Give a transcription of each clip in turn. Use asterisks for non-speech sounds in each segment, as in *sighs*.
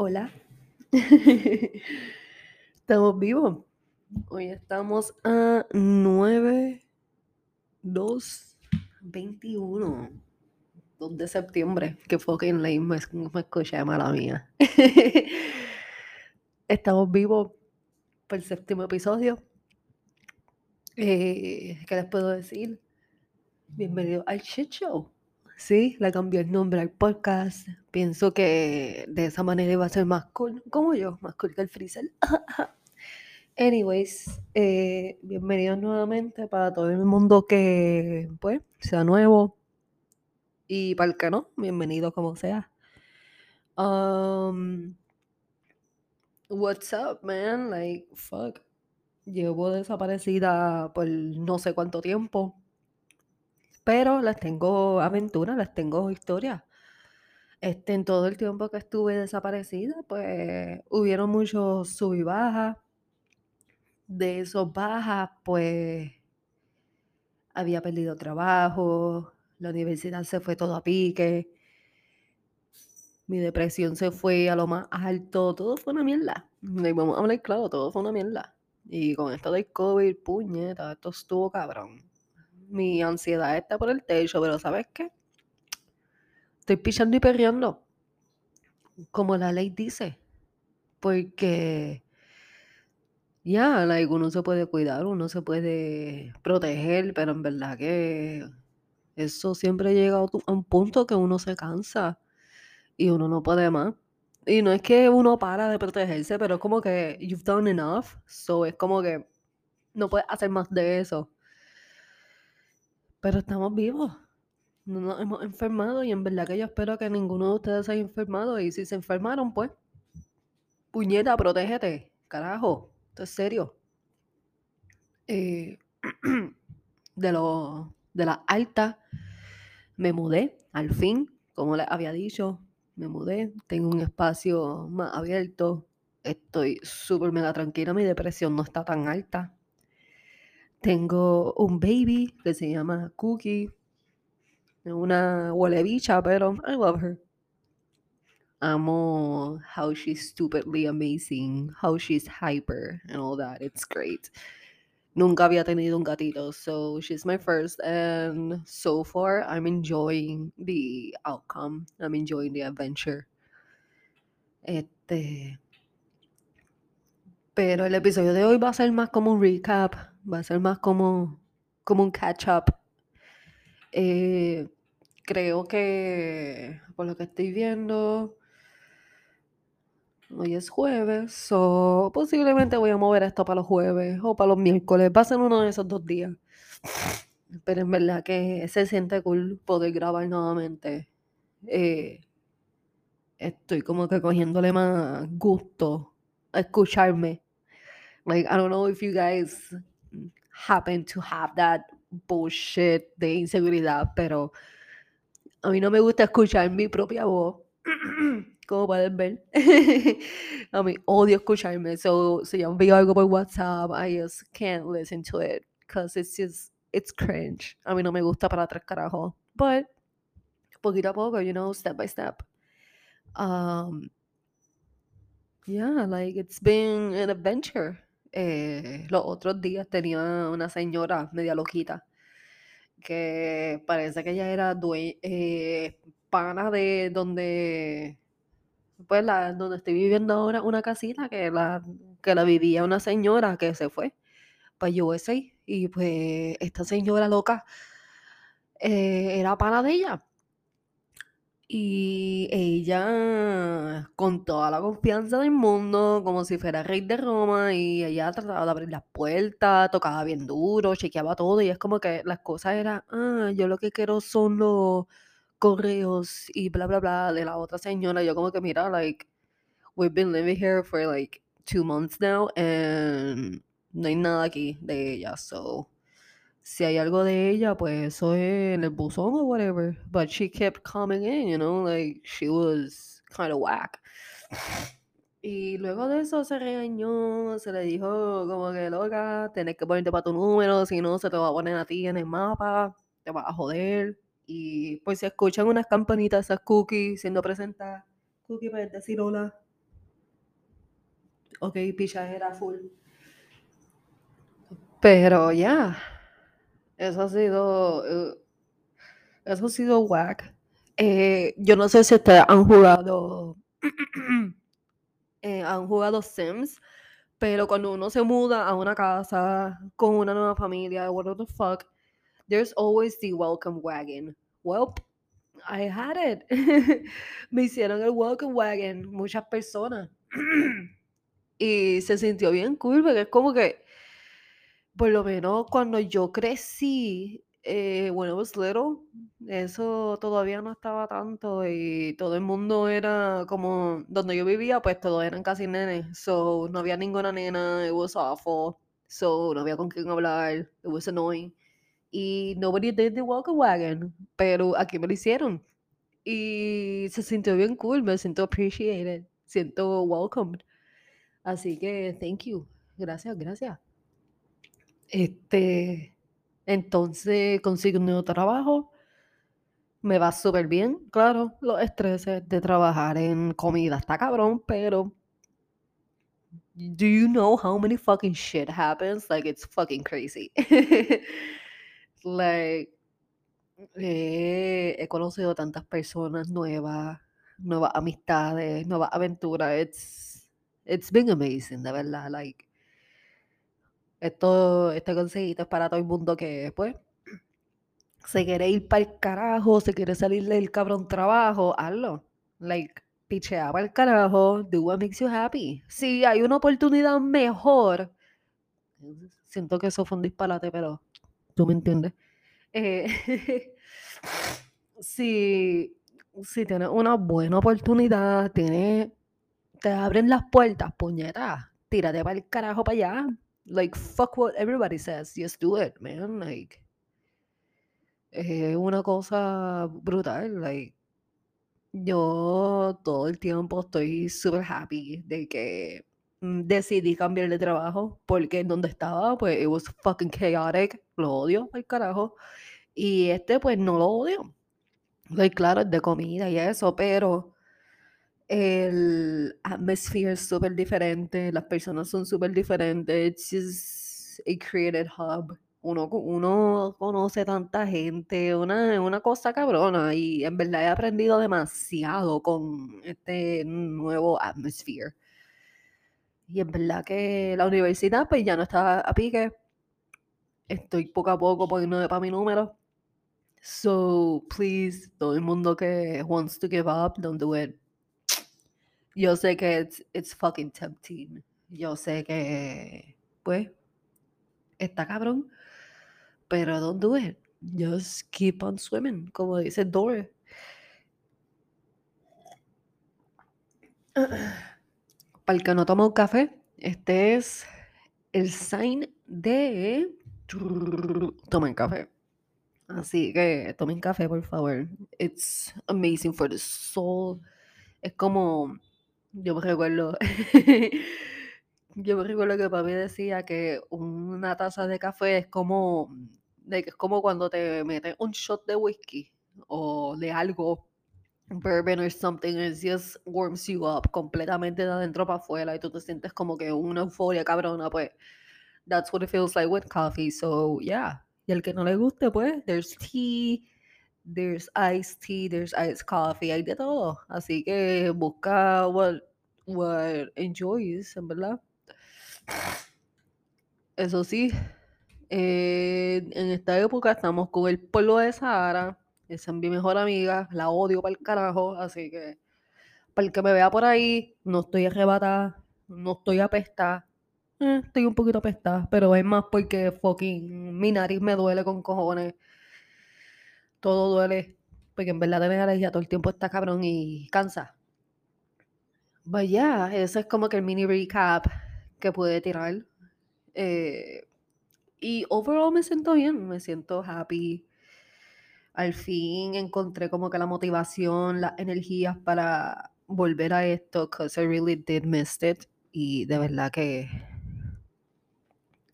Hola. *laughs* estamos vivos. Hoy estamos a 9, 2, 21. 2 de septiembre. Que fucking lame me, me escuché, mala mía. *laughs* estamos vivos por el séptimo episodio. Eh, ¿Qué les puedo decir? Bienvenido al Shit Show. Sí, le cambié el nombre al podcast. Pienso que de esa manera iba a ser más cool, como yo, más cool que el Freezer. *laughs* Anyways, eh, bienvenidos nuevamente para todo el mundo que, pues, sea nuevo. Y para el que no, bienvenido como sea. Um, what's up, man? Like, fuck. Llevo desaparecida por no sé cuánto tiempo. Pero les tengo aventuras, les tengo historias. Este, en todo el tiempo que estuve desaparecida, pues hubieron muchos sub y bajas. De esos bajas, pues había perdido trabajo, la universidad se fue todo a pique, mi depresión se fue a lo más alto, todo fue una mierda. Y vamos a hablar claro, todo fue una mierda. Y con esto del COVID, puñeta, esto estuvo cabrón. Mi ansiedad está por el techo, pero ¿sabes qué? Estoy pichando y perreando. Como la ley dice. Porque ya, like, uno se puede cuidar, uno se puede proteger, pero en verdad que eso siempre llega a un punto que uno se cansa y uno no puede más. Y no es que uno para de protegerse, pero es como que you've done enough, so es como que no puedes hacer más de eso. Pero estamos vivos, no nos hemos enfermado y en verdad que yo espero que ninguno de ustedes se haya enfermado y si se enfermaron, pues, puñeta, protégete, carajo, esto es serio. Eh, *clears throat* de lo, de la alta me mudé, al fin, como les había dicho, me mudé, tengo un espacio más abierto, estoy súper mega tranquila, mi depresión no está tan alta. Tengo un baby que se llama Cookie, una huele pero I love her. Amo how she's stupidly amazing, how she's hyper and all that. It's great. Nunca había tenido un gatito, so she's my first, and so far I'm enjoying the outcome. I'm enjoying the adventure. Este. Pero el episodio de hoy va a ser más como un recap, va a ser más como, como un catch up. Eh, creo que por lo que estoy viendo, hoy es jueves, so posiblemente voy a mover esto para los jueves o para los miércoles. Va a ser uno de esos dos días. Pero en verdad que se siente cool poder grabar nuevamente. Eh, estoy como que cogiéndole más gusto a escucharme. Like, I don't know if you guys happen to have that bullshit de inseguridad, pero a mí no me gusta escuchar mi propia voz. *clears throat* Como pueden ver. *laughs* a mí odio escucharme. So, si yo envío algo por WhatsApp, I just can't listen to it. Because it's just, it's cringe. A mí no me gusta para tres carajos. But, poquito a poco, you know, step by step. Um, yeah, like it's been an adventure. Eh, los otros días tenía una señora media loquita que parece que ella era eh, pana de donde, pues la, donde estoy viviendo ahora, una casita que la, que la vivía una señora que se fue para USA y pues esta señora loca eh, era pana de ella. Y ella, con toda la confianza del mundo, como si fuera rey de Roma, y ella trataba de abrir las puertas, tocaba bien duro, chequeaba todo, y es como que las cosas eran, ah, yo lo que quiero son los correos y bla, bla, bla, de la otra señora. Yo como que, mira, like, we've been living here for like two months now, and no hay nada aquí de ella, so si hay algo de ella, pues eso es en el buzón o whatever. But she kept coming in, you know, like she was kind of whack. Y luego de eso se regañó, se le dijo como que loca, tenés que ponerte para tu número, si no se te va a poner a ti en el mapa, te vas a joder. Y pues se escuchan unas campanitas, esas cookies siendo presentadas. Cookie, puedes decir hola. ok, pichadera full. Pero ya, eso ha sido, eh, eso ha sido whack. Eh, yo no sé si ustedes han jugado, *clears throat* eh, han jugado Sims, pero cuando uno se muda a una casa con una nueva familia, what the fuck, there's always the welcome wagon. Well, I had it. *laughs* Me hicieron el welcome wagon muchas personas. *clears throat* y se sintió bien cool, porque es como que, por lo menos cuando yo crecí, eh, I was little, eso todavía no estaba tanto y todo el mundo era como, donde yo vivía, pues todos eran casi nenes, so no había ninguna nena, it was awful, so no había con quién hablar, it was annoying. Y nobody did the welcome wagon, pero aquí me lo hicieron. Y se sintió bien cool, me siento appreciated, siento welcomed. Así que, thank you. Gracias, gracias. Este, entonces consigo un nuevo trabajo. Me va súper bien, claro. Los estreses de trabajar en comida está cabrón, pero. Do you know how many fucking shit happens? Like, it's fucking crazy. *laughs* like, eh, he conocido tantas personas nuevas, nuevas amistades, nuevas aventuras. It's, it's been amazing, de verdad. Like, esto, este consejito es para todo el mundo que, pues, se quiere ir para el carajo, se quiere salir del cabrón trabajo, hazlo. Like, pichea para el carajo, do what makes you happy. Si hay una oportunidad mejor, siento que eso fue un disparate, pero tú me entiendes. Eh, *laughs* si, si tienes una buena oportunidad, tienes, te abren las puertas, puñetas, tírate para el carajo para allá. Like, fuck what everybody says, just do it, man. Like, es una cosa brutal. Like, yo todo el tiempo estoy súper happy de que mm, decidí cambiar de trabajo porque en donde estaba, pues, it was fucking chaotic. Lo odio, al carajo. Y este, pues, no lo odio. Like, claro, es de comida y eso, pero el atmosphere es súper diferente, las personas son súper diferentes. It's just a created hub. Uno, uno conoce tanta gente, una, una cosa cabrona. Y en verdad he aprendido demasiado con este nuevo atmosphere. Y en verdad que la universidad, pues ya no está a pique. Estoy poco a poco poniendo para mi número. So, please, todo el mundo que wants to give up, don't do it. Yo sé que it's, fucking tempting. Yo sé que, pues, está cabrón. Pero don't do it. Just keep on swimming, como dice Dora. *clears throat* Para el que no toma un café, este es el sign de tomen café. Así que tomen café, por favor. It's amazing for the soul. Es como, yo me recuerdo, *laughs* yo me recuerdo que papi decía que una taza de café es como, de que es como cuando te metes un shot de whisky o de algo, bourbon or something, it just warms you up completamente de adentro para afuera y tú te sientes como que una euforia cabrona, pues that's what it feels like with coffee. So, yeah. Y el que no le guste, pues, there's tea, there's iced tea, there's iced coffee, hay de todo. Así que busca what, what enjoys, en verdad. Eso sí, eh, en esta época estamos con el polvo de Sahara. Esa es mi mejor amiga, la odio para el carajo, así que para el que me vea por ahí, no estoy arrebatada, no estoy apestada. Eh, estoy un poquito apestada, pero es más porque fucking mi nariz me duele con cojones. Todo duele, porque en verdad tener alergia todo el tiempo está cabrón y cansa. Vaya, ese es como que el mini recap que pude tirar. Eh, y overall me siento bien, me siento happy. Al fin encontré como que la motivación, las energías para volver a esto, because I really did miss it. Y de verdad que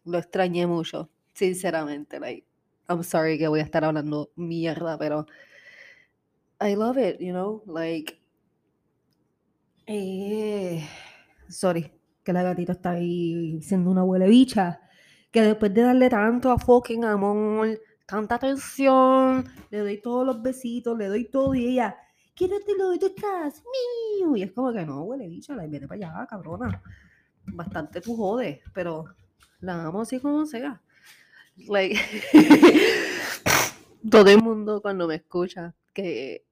lo extrañé mucho, sinceramente. Like, I'm sorry que voy a estar hablando mierda, pero I love it, you know, like, eh, sorry, que la gatita está ahí siendo una huele bicha, que después de darle tanto a fucking amor, tanta atención, le doy todos los besitos, le doy todo y ella, lo tú estás mío. Y es como que no, huele bicha, la viene para allá, cabrona. Bastante tú jodes, pero la amo así como sea. Like, *laughs* todo el mundo cuando me escucha, que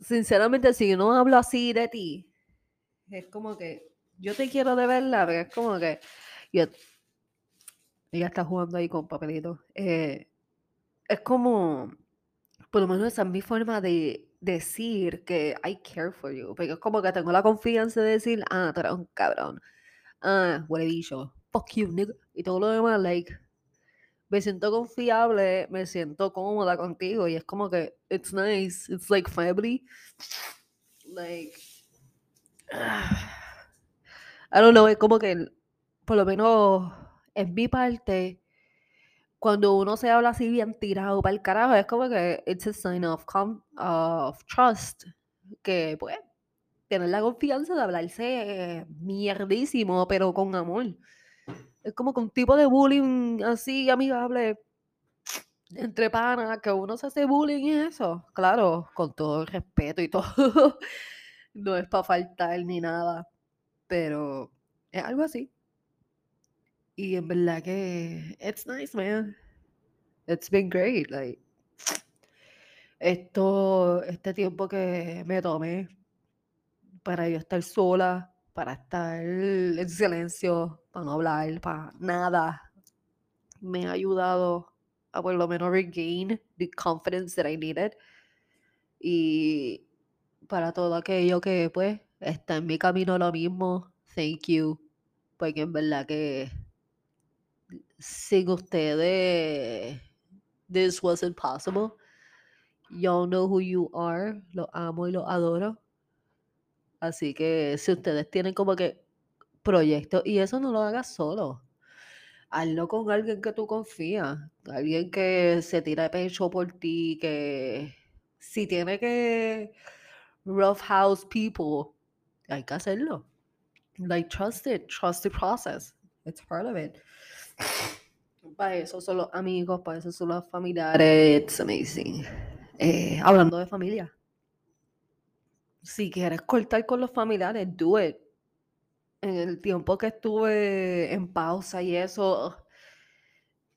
sinceramente si no hablo así de ti, es como que yo te quiero de verdad, pero es como que ella está jugando ahí con papelitos. Eh, es como, por lo menos esa es mi forma de decir que I care for you, porque es como que tengo la confianza de decir, ah, tú eres un cabrón, ah, huele bicho, fuck you, nigga, y todo lo demás, like, me siento confiable, me siento cómoda contigo y es como que it's nice, it's like family. Like *sighs* I don't know, es como que por lo menos en mi parte cuando uno se habla así bien tirado para el carajo, es como que it's a sign of, of trust, que pues tener la confianza de hablarse mierdísimo, pero con amor es como que un tipo de bullying así amigable entre panas, que uno se hace bullying y eso. Claro, con todo el respeto y *laughs* todo. no es para faltar ni nada. Pero es algo así. Y en verdad que it's nice, man. It's been great. Like, esto, este tiempo que me tomé para yo estar sola, para estar en silencio, para no hablar, para nada, me ha ayudado a por lo menos regain the confidence that I needed. Y para todo aquello que pues está en mi camino lo mismo, thank you. Porque en verdad que sin ustedes this wasn't possible. Y'all know who you are. Lo amo y lo adoro. Así que si ustedes tienen como que proyectos, y eso no lo hagas solo. Hazlo con alguien que tú confías, alguien que se tira de pecho por ti, que si tiene que rough house people, hay que hacerlo. Like, trust it, trust the process. It's part of it. Para eso son los amigos, para eso son los familiares. It's amazing. Eh, hablando de familia si quieres cortar con los familiares, do it. En el tiempo que estuve en pausa y eso,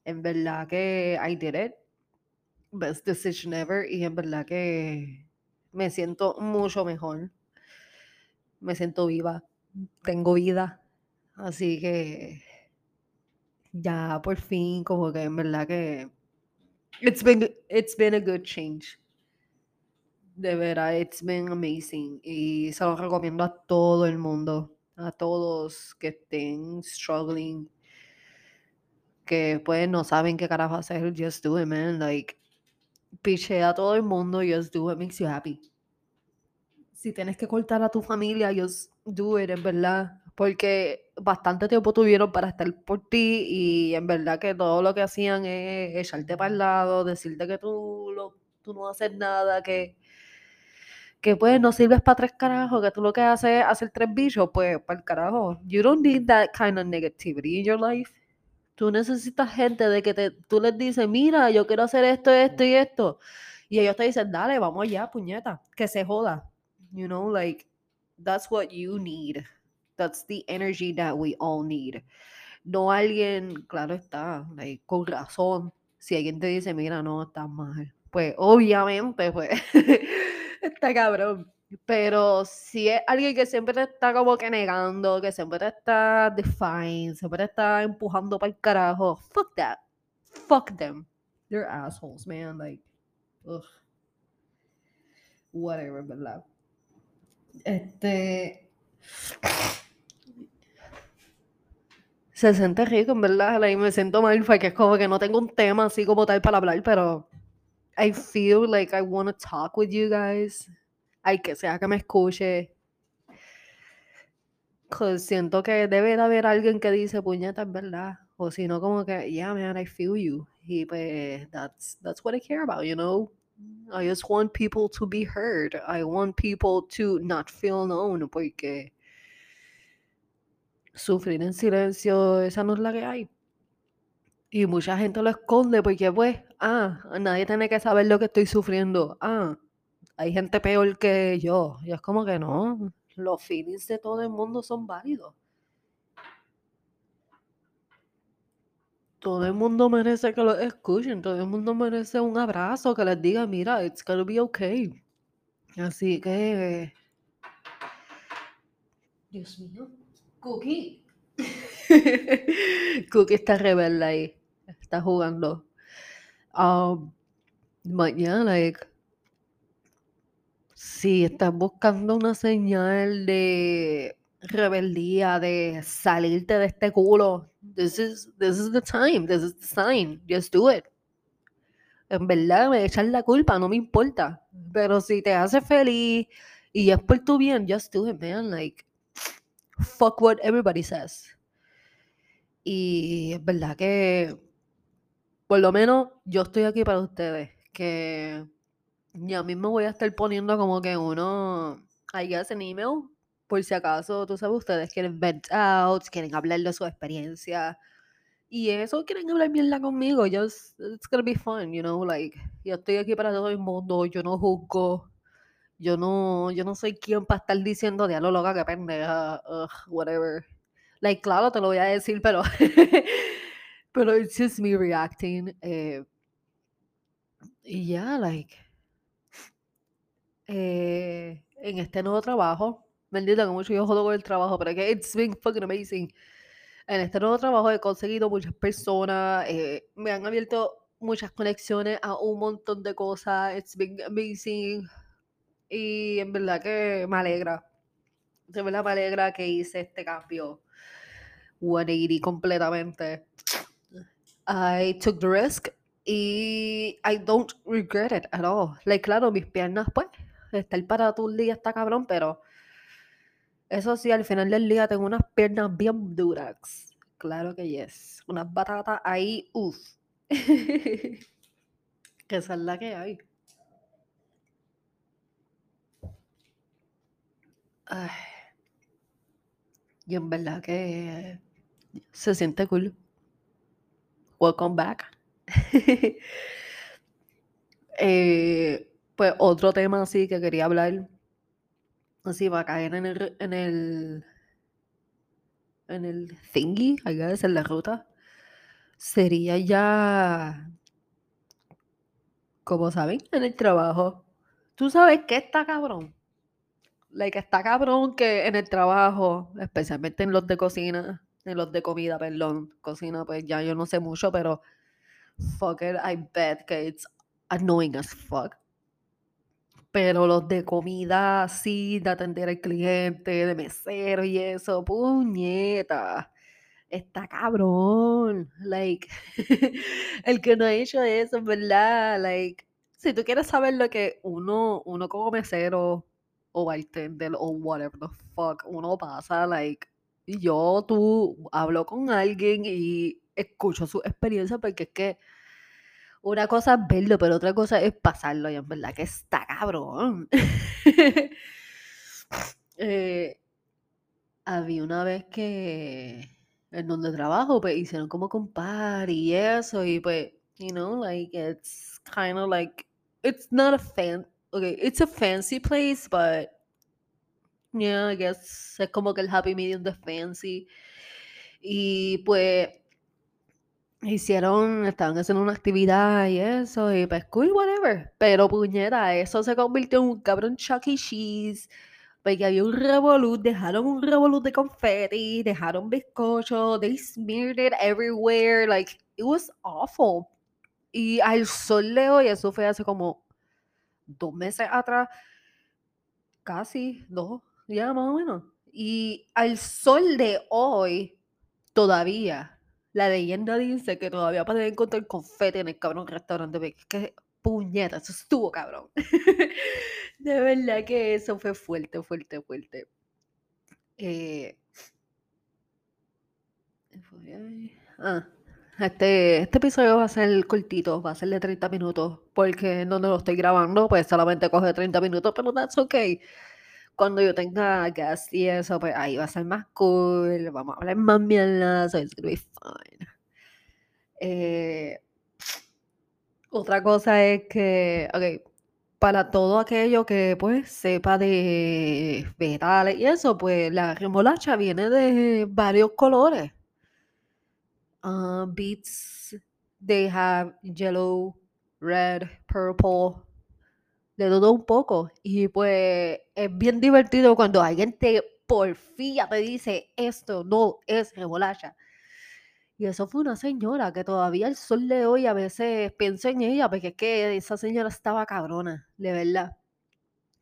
en verdad que I did it. Best decision ever. Y en verdad que me siento mucho mejor. Me siento viva. Tengo vida. Así que ya por fin, como que en verdad que it's been, it's been a good change. De verdad, it's been amazing. Y se lo recomiendo a todo el mundo. A todos que estén struggling. Que pues no saben qué carajo hacer. Just do it, man. Like, piche a todo el mundo. Just do it. Makes you happy. Si tienes que cortar a tu familia, just do it, en verdad. Porque bastante tiempo tuvieron para estar por ti y en verdad que todo lo que hacían es echarte para el lado, decirte que tú, lo, tú no haces nada, que que pues no sirves para tres carajos, que tú lo que haces es hacer tres bichos, pues para el carajo. You don't need that kind of negativity in your life. Tú necesitas gente de que te, tú les dices, mira, yo quiero hacer esto, esto y esto. Y ellos te dicen, dale, vamos allá, puñeta, que se joda. You know, like, that's what you need. That's the energy that we all need. No alguien, claro está, like, con razón. Si alguien te dice, mira, no, estás mal. Pues obviamente, pues *laughs* Está cabrón. Pero si es alguien que siempre te está como que negando, que siempre te está defying, siempre te está empujando para el carajo, fuck that. Fuck them. They're assholes, man. Like, ugh. Whatever, ¿verdad? Este. Se siente rico, en verdad. Like, me siento mal porque es como que no tengo un tema así como tal para hablar, pero I feel like I want to talk with you guys. Ay, que sea que me escuche. Cause siento que debe de haber alguien que dice puñeta, en verdad. O si no, como que, yeah, man, I feel you. Y pues, that's, that's what I care about, you know? I just want people to be heard. I want people to not feel known. Porque Sufrir en silencio, esa no es la que hay. Y mucha gente lo esconde porque, pues, ah, nadie tiene que saber lo que estoy sufriendo. Ah, hay gente peor que yo. Y es como que no, los feelings de todo el mundo son válidos. Todo el mundo merece que lo escuchen, todo el mundo merece un abrazo, que les diga, mira, it's gonna be okay. Así que... Dios mío. Cookie. *laughs* *laughs* Cookie está rebelde ahí. Está jugando. Um, mañana, like, si estás buscando una señal de rebeldía, de salirte de este culo, this is, this is the time, this is the sign, just do it. En verdad, me echar la culpa, no me importa. Pero si te hace feliz y es por tu bien, just do it, man. Like, fuck what everybody says. Y es verdad que, por lo menos, yo estoy aquí para ustedes. Que ya mismo voy a estar poniendo como que uno, I guess, en email, por si acaso, tú sabes, ustedes quieren vent out, quieren hablar de su experiencia. Y eso quieren hablar mierda conmigo. Just, it's gonna be fun, you know, like, yo estoy aquí para todo el mundo, yo no juzgo. Yo no, yo no soy quien para estar diciendo, diablo loca, que pendeja, whatever. Like, claro, te lo voy a decir, pero, *laughs* pero it's just me reacting. Eh, y ya, like, eh, en este nuevo trabajo, bendito que mucho yo jodo con el trabajo, pero que it's been fucking amazing. En este nuevo trabajo he conseguido muchas personas, eh, me han abierto muchas conexiones a un montón de cosas. It's been amazing. Y en verdad que me alegra. De verdad me alegra que hice este cambio 180 completamente. I took the risk y I don't regret it at all. Like, claro, mis piernas, pues, estar para todo el día está cabrón, pero eso sí, al final del día tengo unas piernas bien duras. Claro que yes. Unas batatas ahí, uff. *laughs* que esa es la que hay. Ay. Y en verdad que se siente cool. Welcome back. *laughs* eh, pues otro tema así que quería hablar, así va a caer en el, en el, en el thingy, guess, en la ruta, sería ya, como saben, en el trabajo. Tú sabes que está cabrón. Like, está cabrón que en el trabajo, especialmente en los de cocina, los de comida, perdón, cocina, pues ya yo no sé mucho, pero fuck it, I bet que it's annoying as fuck. Pero los de comida así, de atender al cliente, de mesero y eso, puñeta. Está cabrón. Like, *laughs* el que no ha hecho eso, ¿verdad? Like, si tú quieres saber lo que uno, uno como mesero o bartender o whatever the fuck uno pasa, like, yo, tú, hablo con alguien y escucho su experiencia porque es que una cosa es verlo, pero otra cosa es pasarlo y en verdad que está cabrón. *laughs* eh, había una vez que en donde trabajo, pues hicieron como compar y eso, y pues, you know, like it's kind of like, it's not a fan, okay, it's a fancy place, but yeah, I guess es como que el happy medium de fancy. Y pues hicieron, estaban haciendo una actividad y eso, y pues cool, whatever. Pero puñeta, eso se convirtió en un cabrón Chuck E. Cheese. Porque había un revolut, dejaron un revolut de confetti, dejaron bizcocho, they smeared it everywhere, like, it was awful. Y al sol de hoy, eso fue hace como dos meses atrás, casi dos, ya más o menos. Y al sol de hoy, todavía, la leyenda dice que todavía pueden encontrar confeti en el cabrón restaurante. porque es que puñeta, eso estuvo cabrón. *laughs* de verdad que eso fue fuerte, fuerte, fuerte. Eh, ah, este, este episodio va a ser cortito, va a ser de 30 minutos, porque en donde lo estoy grabando, pues solamente coge 30 minutos, pero that's okay. Cuando yo tenga gas y eso, pues ahí va a ser más cool. Vamos a hablar más mierda, so it's gonna be fine. Eh, otra cosa es que, ok, para todo aquello que pues sepa de vegetales y eso, pues la remolacha viene de varios colores. Uh, beets, they have yellow, red, purple, de todo un poco. Y pues es bien divertido cuando alguien te porfía te dice esto no es remolacha. Y eso fue una señora que todavía el sol de hoy a veces pienso en ella, porque es que esa señora estaba cabrona, de verdad.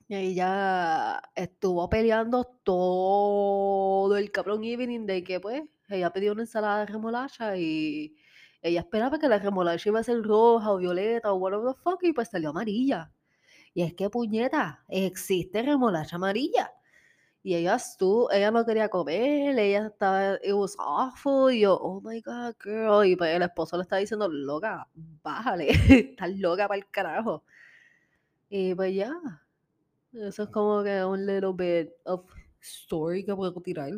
Ella estuvo peleando todo el cabrón evening de que pues ella pidió una ensalada de remolacha y ella esperaba que la remolacha iba a ser roja o violeta o whatever the fuck y pues salió amarilla. Y es que puñeta, existe remolacha amarilla. Y ella estuvo, ella no quería comer, ella estaba, it was awful, y yo, oh my god, girl, y pues el esposo le está diciendo, loca, bájale, *laughs* estás loca para el carajo. Y pues ya, eso es como que un little bit of story que puedo tirar.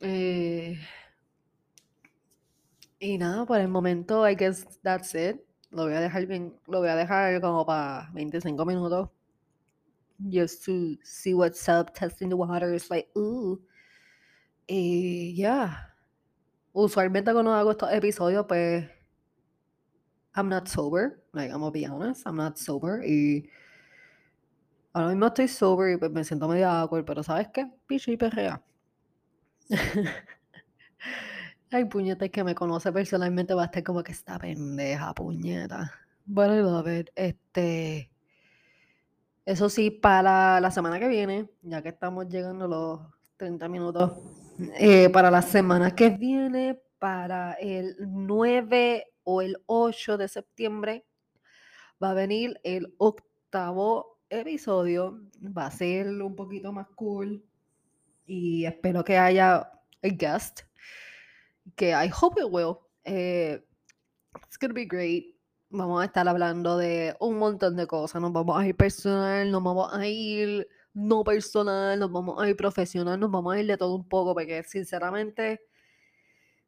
Eh, y nada, por el momento, I guess that's it. Lo voy a dejar bien, lo voy a dejar como para 25 minutos just to see what's up, testing the waters, like, ooh. Y ya. Usualmente cuando hago estos episodios, pues. I'm not sober. Like, I'm gonna be honest. I'm not sober. Y. Ahora mismo estoy sober y pues me siento medio awkward, pero ¿sabes qué? Picho y perrea. *laughs* Ay, puñeta, es que me conoce personalmente va a estar como que está pendeja, puñeta. I love it. Este. Eso sí, para la semana que viene, ya que estamos llegando a los 30 minutos, eh, para la semana que viene, para el 9 o el 8 de septiembre, va a venir el octavo episodio. Va a ser un poquito más cool. Y espero que haya a guest. Que I hope it will. Eh, it's gonna be great vamos a estar hablando de un montón de cosas. Nos vamos a ir personal, nos vamos a ir no personal, nos vamos a ir profesional, nos vamos a ir de todo un poco, porque sinceramente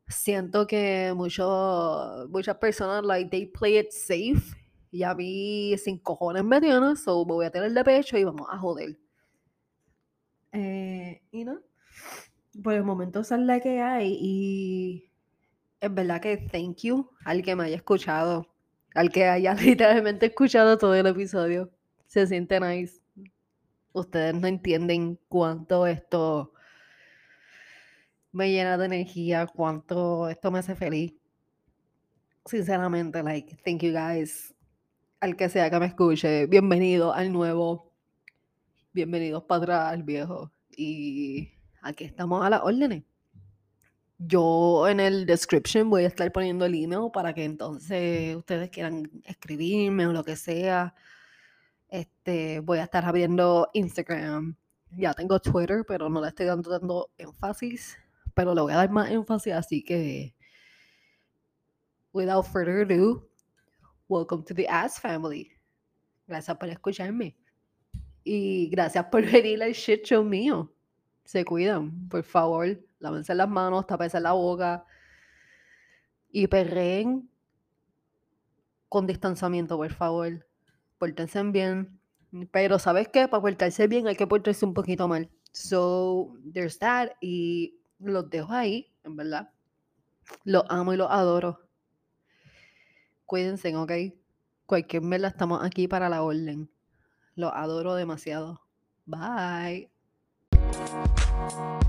siento que mucho, muchas personas, like, they play it safe. Y a mí, sin cojones me so me voy a tener de pecho y vamos a joder. Eh, y no, por el momento esa es la que hay y es verdad que thank you al que me haya escuchado al que haya *laughs* literalmente escuchado todo el episodio. Se siente nice. Ustedes no entienden cuánto esto me llena de energía, cuánto esto me hace feliz. Sinceramente, like, thank you guys. Al que sea que me escuche, bienvenido al nuevo. Bienvenidos para atrás al viejo. Y aquí estamos a las órdenes. Yo en el description voy a estar poniendo el email para que entonces ustedes quieran escribirme o lo que sea. Este, voy a estar abriendo Instagram. Ya tengo Twitter, pero no le estoy dando tanto énfasis. Pero le voy a dar más énfasis, así que without further ado, welcome to the Ass Family. Gracias por escucharme. Y gracias por venir al shit show mío. Se cuidan, por favor lávense las manos, tapense la boca y perreen con distanciamiento, por favor. Pórtense bien. Pero, ¿sabes qué? Para portarse bien hay que portarse un poquito mal. So, there's that. Y los dejo ahí, en verdad. Los amo y los adoro. Cuídense, ¿ok? Cualquier vez estamos aquí para la orden. Los adoro demasiado. Bye. Thank